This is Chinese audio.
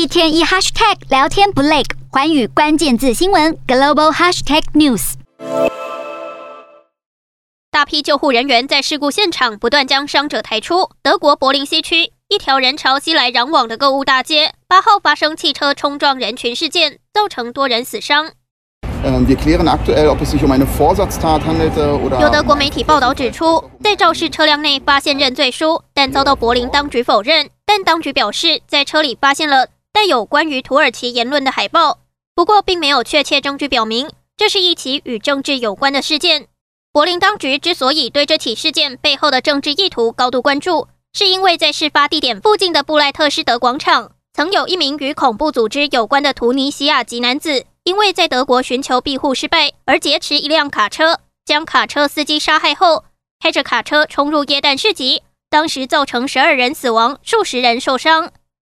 一天一 hashtag 聊天不累，环宇关键字新闻 global hashtag news。大批救护人员在事故现场不断将伤者抬出。德国柏林西区一条人潮熙来攘往的购物大街，八号发生汽车冲撞人群事件，造成多人死伤。有德国媒体报道指出，在肇事车辆内发现认罪书，但遭到柏林当局否认。但当局表示，在车里发现了有关于土耳其言论的海报，不过并没有确切证据表明这是一起与政治有关的事件。柏林当局之所以对这起事件背后的政治意图高度关注，是因为在事发地点附近的布赖特施德广场，曾有一名与恐怖组织有关的突尼西亚籍男子，因为在德国寻求庇护失败而劫持一辆卡车，将卡车司机杀害后，开着卡车冲入耶诞市集。当时造成十二人死亡，数十人受伤。